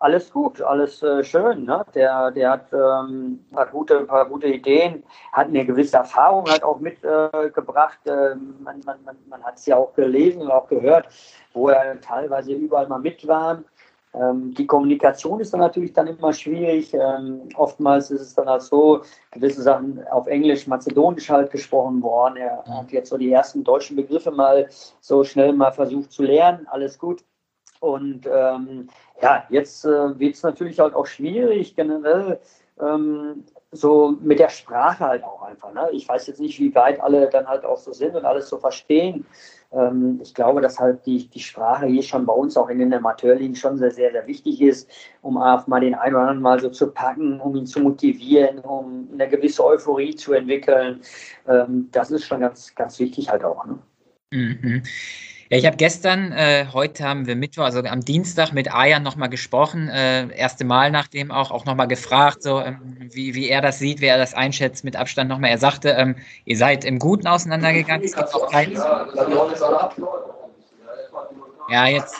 alles gut, alles äh, schön. Ne? Der, der hat, ähm, hat gute, ein paar gute Ideen, hat eine gewisse Erfahrung halt auch mitgebracht. Äh, man man, man, man hat es ja auch gelesen und auch gehört, wo er teilweise überall mal mit war. Ähm, die Kommunikation ist dann natürlich dann immer schwierig. Ähm, oftmals ist es dann halt so, gewisse Sachen auf Englisch, Mazedonisch halt gesprochen worden. Er hat jetzt so die ersten deutschen Begriffe mal so schnell mal versucht zu lernen. Alles gut. Und ähm, ja, jetzt äh, wird es natürlich halt auch schwierig, generell ähm, so mit der Sprache halt auch einfach. Ne? Ich weiß jetzt nicht, wie weit alle dann halt auch so sind und alles so verstehen. Ähm, ich glaube, dass halt die, die Sprache hier schon bei uns auch in den Amateurligen schon sehr, sehr, sehr wichtig ist, um auch mal den einen oder anderen mal so zu packen, um ihn zu motivieren, um eine gewisse Euphorie zu entwickeln. Ähm, das ist schon ganz, ganz wichtig halt auch. Ne? Mhm. Ja, ich habe gestern, äh, heute haben wir Mittwoch, also am Dienstag mit Ayan nochmal gesprochen, äh, erste Mal nachdem auch, auch nochmal gefragt, so ähm, wie, wie er das sieht, wie er das einschätzt mit Abstand nochmal. Er sagte, ähm, ihr seid im Guten auseinandergegangen, es gibt auch keinen. Ja, jetzt.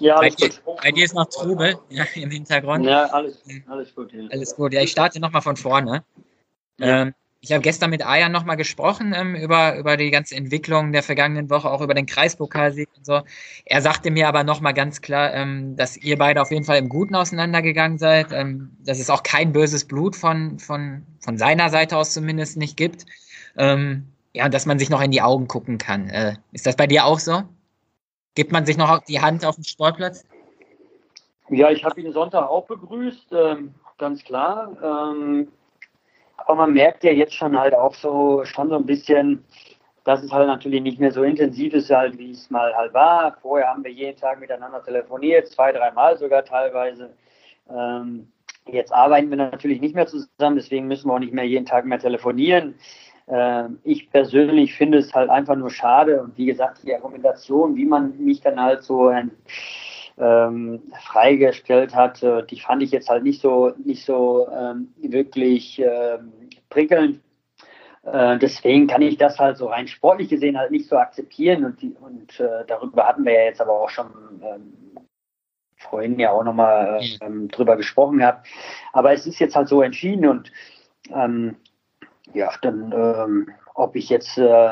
Ja, bei, dir, bei dir ist noch Trubel ja, im Hintergrund. Ja, alles, alles gut. Ja. Alles gut. Ja, ich starte nochmal von vorne. Ja. Ähm, ich habe gestern mit Ayan nochmal gesprochen ähm, über, über die ganze Entwicklung der vergangenen Woche, auch über den Kreispokalsieg und so. Er sagte mir aber nochmal ganz klar, ähm, dass ihr beide auf jeden Fall im Guten auseinandergegangen seid, ähm, dass es auch kein böses Blut von, von, von seiner Seite aus zumindest nicht gibt. Ähm, ja, dass man sich noch in die Augen gucken kann. Äh, ist das bei dir auch so? Gibt man sich noch die Hand auf dem Sportplatz? Ja, ich habe ihn Sonntag auch begrüßt, ähm, ganz klar. Aber man merkt ja jetzt schon halt auch so, schon so ein bisschen, dass es halt natürlich nicht mehr so intensiv ist, halt, wie es mal halt war. Vorher haben wir jeden Tag miteinander telefoniert, zwei, dreimal sogar teilweise. Ähm, jetzt arbeiten wir natürlich nicht mehr zusammen, deswegen müssen wir auch nicht mehr jeden Tag mehr telefonieren. Ähm, ich persönlich finde es halt einfach nur schade und wie gesagt, die Argumentation, wie man mich dann halt so ähm, freigestellt hat, äh, die fand ich jetzt halt nicht so, nicht so ähm, wirklich ähm, prickelnd. Äh, deswegen kann ich das halt so rein sportlich gesehen halt nicht so akzeptieren und, die, und äh, darüber hatten wir ja jetzt aber auch schon ähm, vorhin ja auch nochmal ähm, drüber gesprochen gehabt. Aber es ist jetzt halt so entschieden und ähm, ja, dann ähm, ob ich jetzt, äh,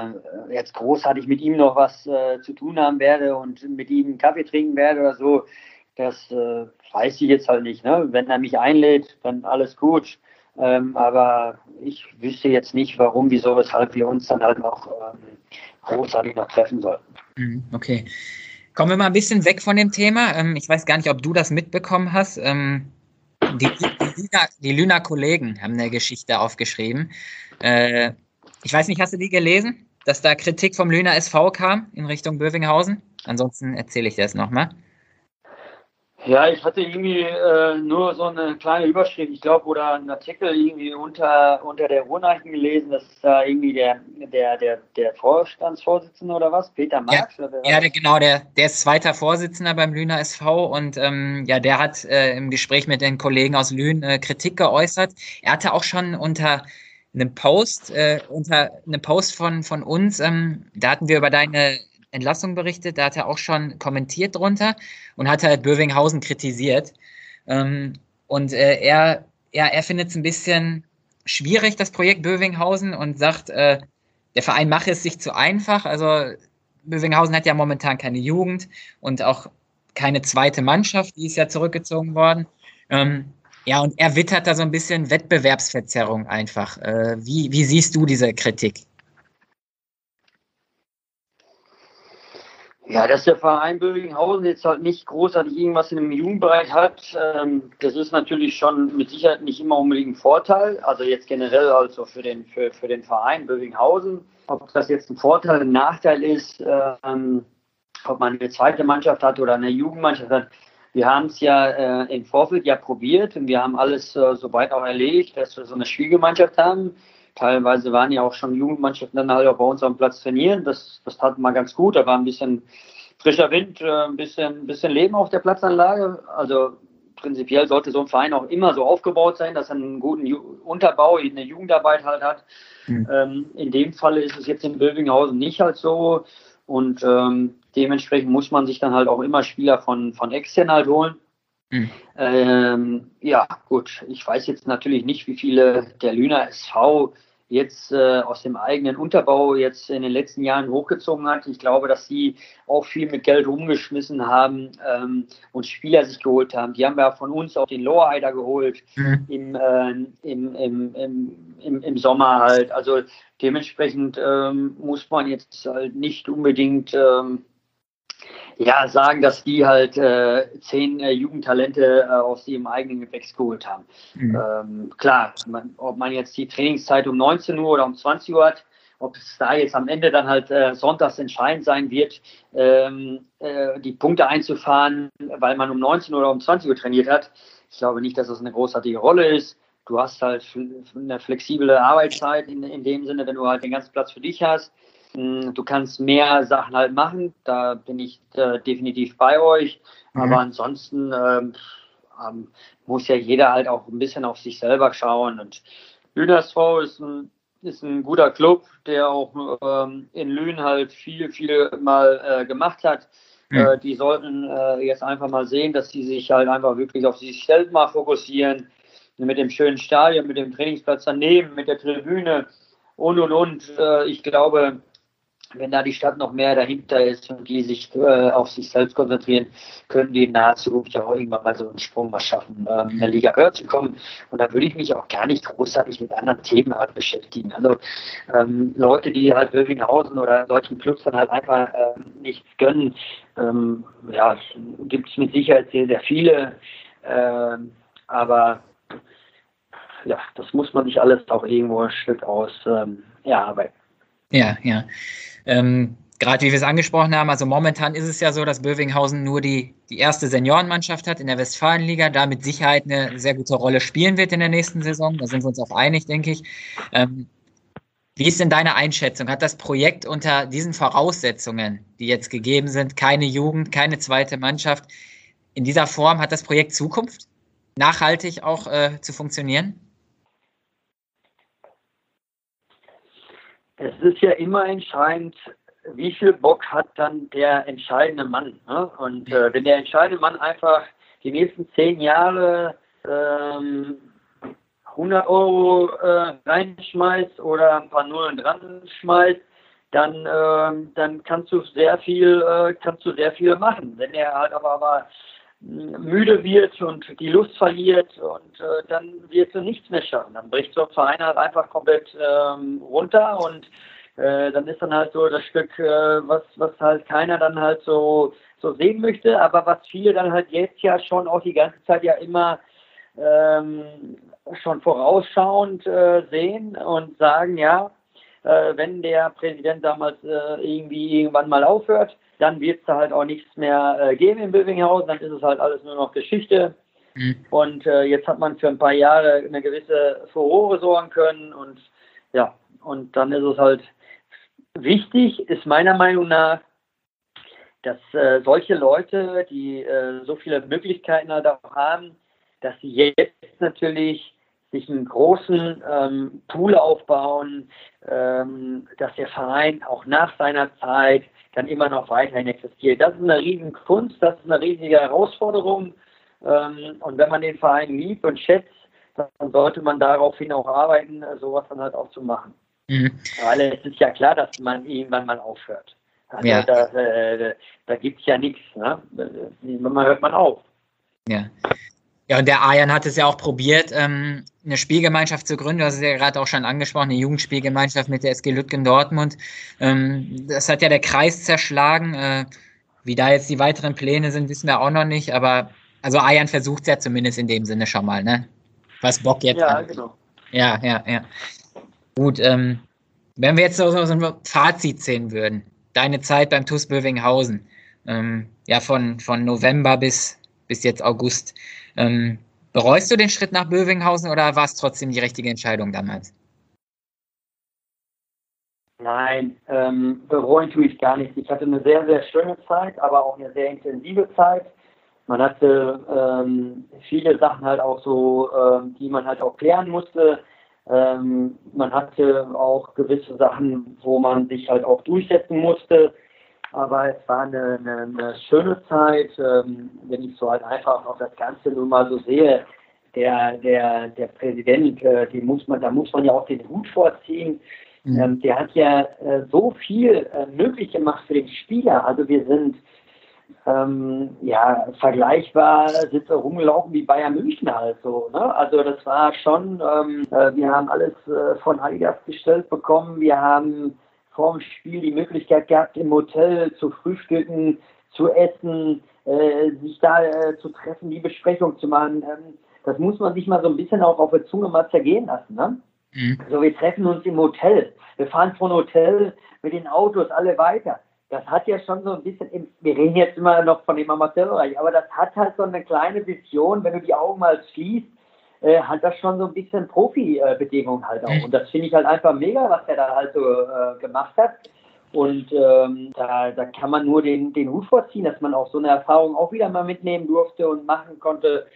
jetzt großartig mit ihm noch was äh, zu tun haben werde und mit ihm einen Kaffee trinken werde oder so, das äh, weiß ich jetzt halt nicht. Ne? Wenn er mich einlädt, dann alles gut. Ähm, aber ich wüsste jetzt nicht, warum, wieso, weshalb wir uns dann halt noch ähm, großartig noch treffen sollten. Mhm, okay. Kommen wir mal ein bisschen weg von dem Thema. Ähm, ich weiß gar nicht, ob du das mitbekommen hast. Ähm, die, die, Lüner, die Lüner Kollegen haben eine Geschichte aufgeschrieben. Äh, ich weiß nicht, hast du die gelesen, dass da Kritik vom Lüner SV kam in Richtung Bövinghausen? Ansonsten erzähle ich dir das nochmal. Ja, ich hatte irgendwie äh, nur so eine kleine Überschrift, ich glaube, oder einen Artikel irgendwie unter, unter der Ruhrnachrichten gelesen, dass da irgendwie der, der, der, der Vorstandsvorsitzende oder was, Peter Marx? Ja, ja der, genau, der, der ist zweiter Vorsitzender beim Lüner SV und ähm, ja, der hat äh, im Gespräch mit den Kollegen aus Lünen äh, Kritik geäußert. Er hatte auch schon unter einem Post, äh, unter einem Post von, von uns, ähm, da hatten wir über deine Entlassung berichtet, da hat er auch schon kommentiert drunter und hat halt Bövinghausen kritisiert. Ähm, und äh, er, ja, er findet es ein bisschen schwierig, das Projekt Bövinghausen, und sagt, äh, der Verein mache es sich zu einfach. Also Bövinghausen hat ja momentan keine Jugend und auch keine zweite Mannschaft, die ist ja zurückgezogen worden. Ähm, ja, und er wittert da so ein bisschen Wettbewerbsverzerrung einfach. Äh, wie, wie siehst du diese Kritik? Ja, dass der Verein Bövinghausen jetzt halt nicht großartig irgendwas in dem Jugendbereich hat, ähm, das ist natürlich schon mit Sicherheit nicht immer unbedingt ein Vorteil. Also jetzt generell also für den, für, für den Verein Bövinghausen. Ob das jetzt ein Vorteil, ein Nachteil ist, ähm, ob man eine zweite Mannschaft hat oder eine Jugendmannschaft hat, wir haben es ja äh, im Vorfeld ja probiert und wir haben alles äh, soweit auch erlegt, dass wir so eine Spielgemeinschaft haben. Teilweise waren ja auch schon Jugendmannschaften dann halt auch bei uns am Platz trainieren. Das, das tat mal ganz gut. Da war ein bisschen frischer Wind, äh, ein bisschen, bisschen Leben auf der Platzanlage. Also prinzipiell sollte so ein Verein auch immer so aufgebaut sein, dass er einen guten Ju Unterbau, eine Jugendarbeit halt hat. Mhm. Ähm, in dem Falle ist es jetzt in Bövinghausen nicht halt so. Und ähm, dementsprechend muss man sich dann halt auch immer Spieler von, von extern halt holen. Mhm. Ähm, ja, gut, ich weiß jetzt natürlich nicht, wie viele der Lüner SV jetzt äh, aus dem eigenen Unterbau jetzt in den letzten Jahren hochgezogen hat. Ich glaube, dass sie auch viel mit Geld rumgeschmissen haben ähm, und Spieler sich geholt haben. Die haben ja von uns auch den Lowrider geholt mhm. im, äh, im, im, im, im, Sommer halt. Also dementsprechend ähm, muss man jetzt halt nicht unbedingt ähm, Ja, sagen, dass die halt äh, zehn äh, Jugendtalente äh, aus ihrem eigenen Gewächs geholt haben. Mhm. Ähm, klar, man, ob man jetzt die Trainingszeit um 19 Uhr oder um 20 Uhr hat, ob es da jetzt am Ende dann halt äh, sonntags entscheidend sein wird, ähm, äh, die Punkte einzufahren, weil man um 19 Uhr oder um 20 Uhr trainiert hat. Ich glaube nicht, dass das eine großartige Rolle ist. Du hast halt eine flexible Arbeitszeit in, in dem Sinne, wenn du halt den ganzen Platz für dich hast. Hm, du kannst mehr Sachen halt machen, da bin ich äh, definitiv bei euch. Mhm. Aber ansonsten ähm, ähm, muss ja jeder halt auch ein bisschen auf sich selber schauen. Und Lünersv ist ein ist ein guter Club, der auch ähm, in Lünen halt viel, viel mal äh, gemacht hat. Mhm. Äh, die sollten äh, jetzt einfach mal sehen, dass sie sich halt einfach wirklich auf sich selbst mal fokussieren. Mit dem schönen Stadion, mit dem Trainingsplatz daneben, mit der Tribüne und und und. Äh, ich glaube, wenn da die Stadt noch mehr dahinter ist und die sich äh, auf sich selbst konzentrieren, können die in naher Zukunft auch irgendwann mal so einen Sprung mal schaffen, ähm, in der Liga höher zu kommen. Und da würde ich mich auch gar nicht großartig mit anderen Themen halt beschäftigen. Also ähm, Leute, die halt Bövinghausen oder solchen Clubs dann halt einfach äh, nichts gönnen, ähm, ja, gibt es mit Sicherheit sehr, sehr viele. Äh, aber ja, das muss man sich alles auch irgendwo ein Stück aus ähm, erarbeiten. Ja, ja. Ähm, Gerade wie wir es angesprochen haben, also momentan ist es ja so, dass Bövinghausen nur die, die erste Seniorenmannschaft hat in der Westfalenliga, da mit Sicherheit eine sehr gute Rolle spielen wird in der nächsten Saison. Da sind wir uns auch einig, denke ich. Ähm, wie ist denn deine Einschätzung? Hat das Projekt unter diesen Voraussetzungen, die jetzt gegeben sind, keine Jugend, keine zweite Mannschaft, in dieser Form, hat das Projekt Zukunft, nachhaltig auch äh, zu funktionieren? Es ist ja immer entscheidend, wie viel Bock hat dann der entscheidende Mann. Ne? Und äh, wenn der entscheidende Mann einfach die nächsten zehn Jahre ähm, 100 Euro äh, reinschmeißt oder ein paar Nullen dran schmeißt, dann, äh, dann kannst du sehr viel, äh, kannst du sehr viel machen. Wenn er halt aber, aber müde wird und die Lust verliert und äh, dann wird er nichts mehr schaffen. Dann bricht so ein Verein halt einfach komplett ähm, runter und äh, dann ist dann halt so das Stück, äh, was, was halt keiner dann halt so, so sehen möchte, aber was viele dann halt jetzt ja schon auch die ganze Zeit ja immer ähm, schon vorausschauend äh, sehen und sagen, ja, äh, wenn der Präsident damals äh, irgendwie irgendwann mal aufhört, dann wird es da halt auch nichts mehr äh, geben in Bövinghausen, dann ist es halt alles nur noch Geschichte. Mhm. Und äh, jetzt hat man für ein paar Jahre eine gewisse Furore sorgen können und ja, und dann ist es halt wichtig, ist meiner Meinung nach, dass äh, solche Leute, die äh, so viele Möglichkeiten halt auch haben, dass sie jetzt natürlich sich einen großen ähm, Pool aufbauen, ähm, dass der Verein auch nach seiner Zeit dann immer noch weiterhin existiert. Das ist eine riesen Kunst, das ist eine riesige Herausforderung. Ähm, und wenn man den Verein liebt und schätzt, dann sollte man daraufhin auch arbeiten, sowas dann halt auch zu machen. Mhm. Weil es ist ja klar, dass man irgendwann mal aufhört. Also ja. da, äh, da gibt es ja nichts. Ne? Irgendwann hört man auf. Ja. Ja, und der Ayan hat es ja auch probiert, ähm, eine Spielgemeinschaft zu gründen. Du hast es ja gerade auch schon angesprochen, eine Jugendspielgemeinschaft mit der SG Lütgen Dortmund. Ähm, das hat ja der Kreis zerschlagen. Äh, wie da jetzt die weiteren Pläne sind, wissen wir auch noch nicht. Aber also Ayan versucht es ja zumindest in dem Sinne schon mal, ne? Was Bock jetzt Ja, an. genau. Ja, ja, ja. Gut, ähm, wenn wir jetzt so, so ein Fazit sehen würden, deine Zeit beim TuS Bövinghausen, ähm, ja, von, von November bis, bis jetzt August. Ähm, bereust du den Schritt nach Bövinghausen oder war es trotzdem die richtige Entscheidung damals? Nein, ähm, bereuen tue ich gar nicht. Ich hatte eine sehr, sehr schöne Zeit, aber auch eine sehr intensive Zeit. Man hatte ähm, viele Sachen halt auch so, ähm, die man halt auch klären musste. Ähm, man hatte auch gewisse Sachen, wo man sich halt auch durchsetzen musste aber es war eine, eine, eine schöne Zeit, ähm, wenn ich so halt einfach auf das Ganze nur mal so sehe. Der, der, der Präsident, äh, die muss man, da muss man ja auch den Hut vorziehen. Mhm. Ähm, der hat ja äh, so viel äh, möglich gemacht für den Spieler. Also wir sind ähm, ja vergleichbar sind wir rumgelaufen wie Bayern München halt so. Ne? Also das war schon, ähm, äh, wir haben alles äh, von Adidas gestellt bekommen. Wir haben vorm Spiel die Möglichkeit gehabt, im Hotel zu frühstücken, zu essen, äh, sich da äh, zu treffen, die Besprechung zu machen. Ähm, das muss man sich mal so ein bisschen auch auf der Zunge mal zergehen lassen. Ne? Mhm. Also wir treffen uns im Hotel. Wir fahren von Hotel mit den Autos alle weiter. Das hat ja schon so ein bisschen, im, wir reden jetzt immer noch von dem Amateurbereich, aber das hat halt so eine kleine Vision, wenn du die Augen mal schließt, äh, hat das schon so ein bisschen Profi-Bedingungen halt auch. Und das finde ich halt einfach mega, was er da halt so äh, gemacht hat. Und ähm, da, da kann man nur den, den Hut vorziehen, dass man auch so eine Erfahrung auch wieder mal mitnehmen durfte und machen konnte.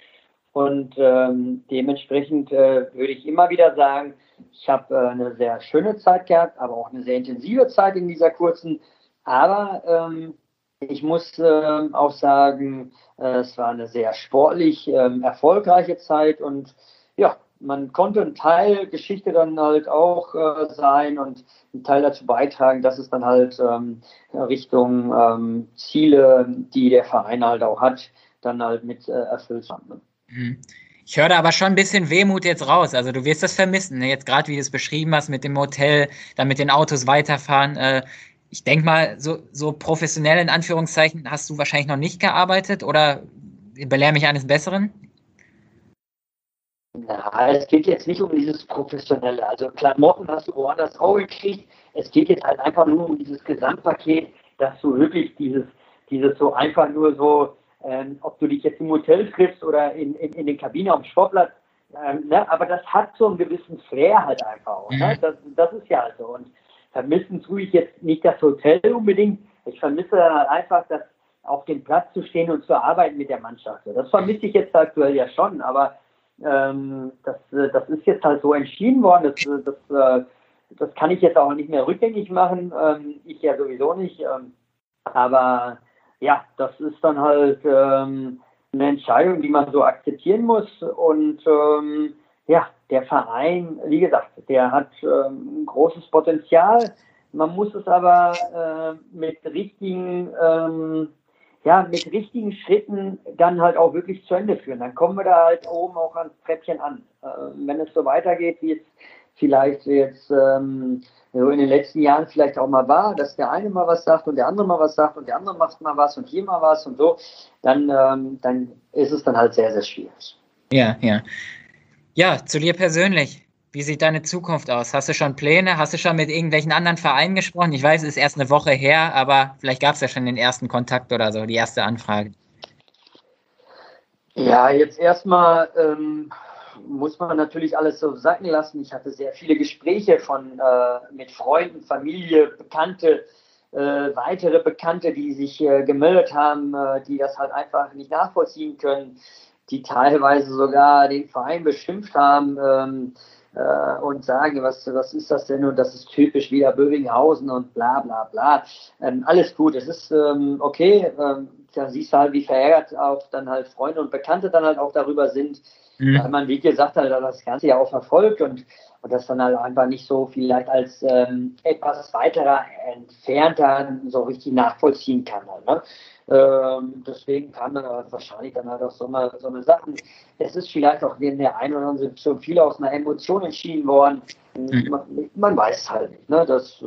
Und ähm, dementsprechend äh, würde ich immer wieder sagen, ich habe äh, eine sehr schöne Zeit gehabt, aber auch eine sehr intensive Zeit in dieser kurzen. Aber ähm, ich muss äh, auch sagen, äh, es war eine sehr sportlich ähm, erfolgreiche Zeit und ja, man konnte ein Teil Geschichte dann halt auch äh, sein und ein Teil dazu beitragen, dass es dann halt ähm, Richtung ähm, Ziele, die der Verein halt auch hat, dann halt mit äh, erfüllt haben. Mhm. Ich höre da aber schon ein bisschen Wehmut jetzt raus. Also du wirst das vermissen. Ne? Jetzt gerade, wie du es beschrieben hast, mit dem Hotel, dann mit den Autos weiterfahren. Äh, ich denke mal, so, so professionell in Anführungszeichen hast du wahrscheinlich noch nicht gearbeitet oder belehre mich eines Besseren? Na, es geht jetzt nicht um dieses Professionelle. Also Klamotten hast du woanders auch gekriegt. Es geht jetzt halt einfach nur um dieses Gesamtpaket, dass du wirklich dieses, dieses so einfach nur so, ähm, ob du dich jetzt im Hotel triffst oder in, in, in den Kabine am Sportplatz, ähm, ne? aber das hat so einen gewissen Flair halt einfach auch. Ne? Mhm. Ne? Das, das ist ja so. Und vermissen tue ich jetzt nicht das Hotel unbedingt. Ich vermisse halt einfach, das auf dem Platz zu stehen und zu arbeiten mit der Mannschaft. Das vermisse ich jetzt aktuell ja schon, aber ähm, das, äh, das ist jetzt halt so entschieden worden. Das, äh, das, äh, das kann ich jetzt auch nicht mehr rückgängig machen. Ähm, ich ja sowieso nicht. Ähm, aber ja, das ist dann halt ähm, eine Entscheidung, die man so akzeptieren muss. Und ähm, ja, der Verein, wie gesagt, der hat ähm, großes Potenzial. Man muss es aber äh, mit richtigen ähm, ja, mit richtigen Schritten dann halt auch wirklich zu Ende führen. Dann kommen wir da halt oben auch ans Treppchen an. Äh, wenn es so weitergeht, wie es vielleicht jetzt ähm, so in den letzten Jahren vielleicht auch mal war, dass der eine mal was sagt und der andere mal was sagt und der andere macht mal was und hier mal was und so, dann, ähm, dann ist es dann halt sehr, sehr schwierig. Ja, ja. Ja, zu dir persönlich. Wie sieht deine Zukunft aus? Hast du schon Pläne? Hast du schon mit irgendwelchen anderen Vereinen gesprochen? Ich weiß, es ist erst eine Woche her, aber vielleicht gab es ja schon den ersten Kontakt oder so, die erste Anfrage. Ja, jetzt erstmal ähm, muss man natürlich alles so sacken lassen. Ich hatte sehr viele Gespräche von äh, mit Freunden, Familie, Bekannte, äh, weitere Bekannte, die sich äh, gemeldet haben, äh, die das halt einfach nicht nachvollziehen können, die teilweise sogar den Verein beschimpft haben. Ähm, äh, und sagen, was, was ist das denn und das ist typisch wieder Bövinghausen und bla bla bla. Ähm, alles gut, es ist ähm, okay. Ähm, da siehst du halt, wie verärgert auch dann halt Freunde und Bekannte dann halt auch darüber sind, mhm. weil man, wie gesagt, halt das Ganze ja auch verfolgt und, und das dann halt einfach nicht so vielleicht als ähm, etwas weiterer entfernter so richtig nachvollziehen kann. Halt, ne? Ähm, deswegen kam dann aber wahrscheinlich dann halt auch so eine, so eine Sachen. Es ist vielleicht auch in der einen oder anderen Situation viel aus einer Emotion entschieden worden. Mhm. Man, man, weiß halt nicht. Ne? Das äh,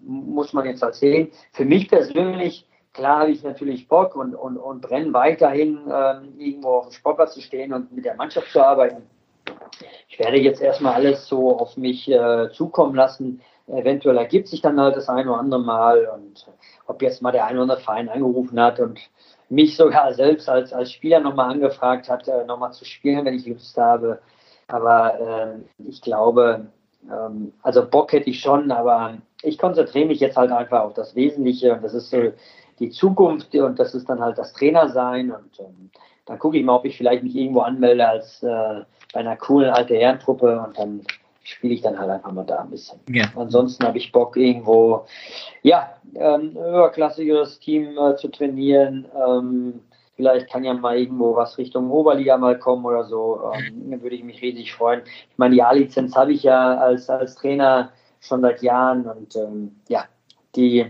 muss man jetzt halt sehen. Für mich persönlich, klar habe ich natürlich Bock und, und, und brenne weiterhin, äh, irgendwo auf dem Sportplatz zu stehen und mit der Mannschaft zu arbeiten. Ich werde jetzt erstmal alles so auf mich äh, zukommen lassen. Eventuell ergibt sich dann halt das ein oder andere Mal und ob jetzt mal der ein oder andere Verein angerufen hat und mich sogar selbst als, als Spieler nochmal angefragt hat, äh, nochmal zu spielen, wenn ich Lust habe. Aber äh, ich glaube, ähm, also Bock hätte ich schon, aber ich konzentriere mich jetzt halt einfach auf das Wesentliche und das ist so die Zukunft und das ist dann halt das Trainersein und ähm, dann gucke ich mal, ob ich vielleicht mich irgendwo anmelde als äh, bei einer coolen alte Herrentruppe und dann spiele ich dann halt einfach mal da ein bisschen. Ja. Ansonsten habe ich Bock, irgendwo, ja, ein höherklassigeres Team äh, zu trainieren. Ähm, vielleicht kann ja mal irgendwo was Richtung Oberliga mal kommen oder so. Ähm, dann würde ich mich riesig freuen. Ich meine, die A-Lizenz habe ich ja als, als Trainer schon seit Jahren und ähm, ja, die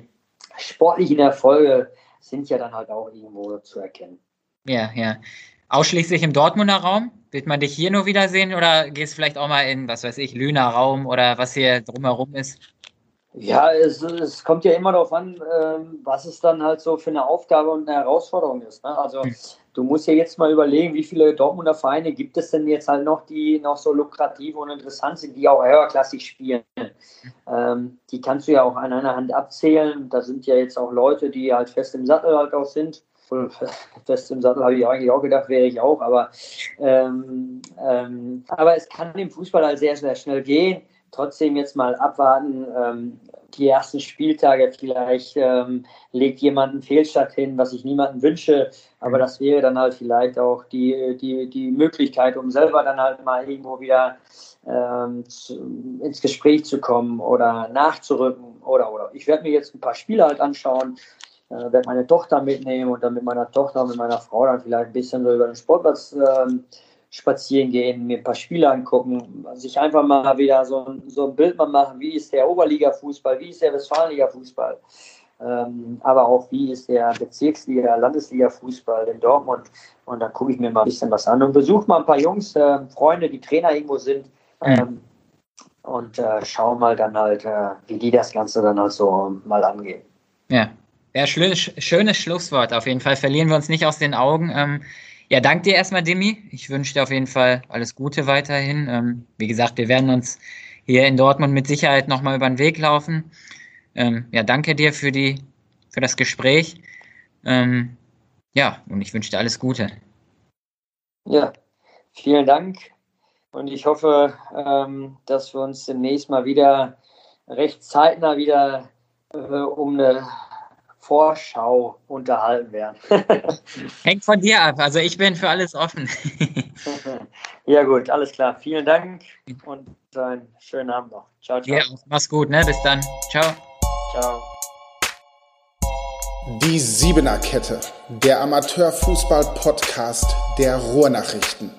sportlichen Erfolge sind ja dann halt auch irgendwo zu erkennen. Ja, ja. Ausschließlich im Dortmunder Raum? Wird man dich hier nur wiedersehen oder gehst vielleicht auch mal in, was weiß ich, Lüner Raum oder was hier drumherum ist? Ja, es, es, kommt ja immer darauf an, ähm, was es dann halt so für eine Aufgabe und eine Herausforderung ist. Ne? Also hm. du musst ja jetzt mal überlegen, wie viele Dortmunder Vereine gibt es denn jetzt halt noch, die noch so lukrativ und interessant sind, die auch höherklassig spielen. Ähm, die kannst du ja auch an einer Hand abzählen. Da sind ja jetzt auch Leute, die halt fest im Sattel halt auch sind. Fest im Sattel habe ich eigentlich auch gedacht, wäre ich auch. Aber, ähm, ähm, aber es kann im Fußball halt sehr, sehr schnell gehen trotzdem jetzt mal abwarten. Ähm, die ersten Spieltage vielleicht ähm, legt jemand einen Fehlstart hin, was ich niemandem wünsche, aber mhm. das wäre dann halt vielleicht auch die, die, die Möglichkeit, um selber dann halt mal irgendwo wieder ähm, zu, ins Gespräch zu kommen oder nachzurücken oder oder. Ich werde mir jetzt ein paar Spiele halt anschauen, äh, werde meine Tochter mitnehmen und dann mit meiner Tochter und mit meiner Frau dann vielleicht ein bisschen so über den Sportplatz ähm, spazieren gehen, mir ein paar Spiele angucken, sich einfach mal wieder so ein, so ein Bild mal machen, wie ist der Oberliga-Fußball, wie ist der Westfalenliga-Fußball, ähm, aber auch wie ist der Bezirksliga, Landesliga-Fußball in Dortmund. Und dann gucke ich mir mal ein bisschen was an und besuche mal ein paar Jungs, äh, Freunde, die Trainer irgendwo sind ähm, und äh, schaue mal dann halt, äh, wie die das Ganze dann halt so mal angehen. Ja, ja, schönes Schlusswort. Auf jeden Fall verlieren wir uns nicht aus den Augen. Ähm, ja, danke dir erstmal, Demi. Ich wünsche dir auf jeden Fall alles Gute weiterhin. Ähm, wie gesagt, wir werden uns hier in Dortmund mit Sicherheit nochmal über den Weg laufen. Ähm, ja, danke dir für, die, für das Gespräch. Ähm, ja, und ich wünsche dir alles Gute. Ja, vielen Dank. Und ich hoffe, ähm, dass wir uns demnächst mal wieder recht zeitnah wieder äh, um eine Vorschau unterhalten werden. Hängt von dir ab. Also ich bin für alles offen. ja gut, alles klar. Vielen Dank und einen schönen Abend noch. Ciao, ciao. Ja, mach's gut, ne? Bis dann. Ciao. Ciao. Die Siebener Kette, der Amateurfußball-Podcast der Ruhrnachrichten.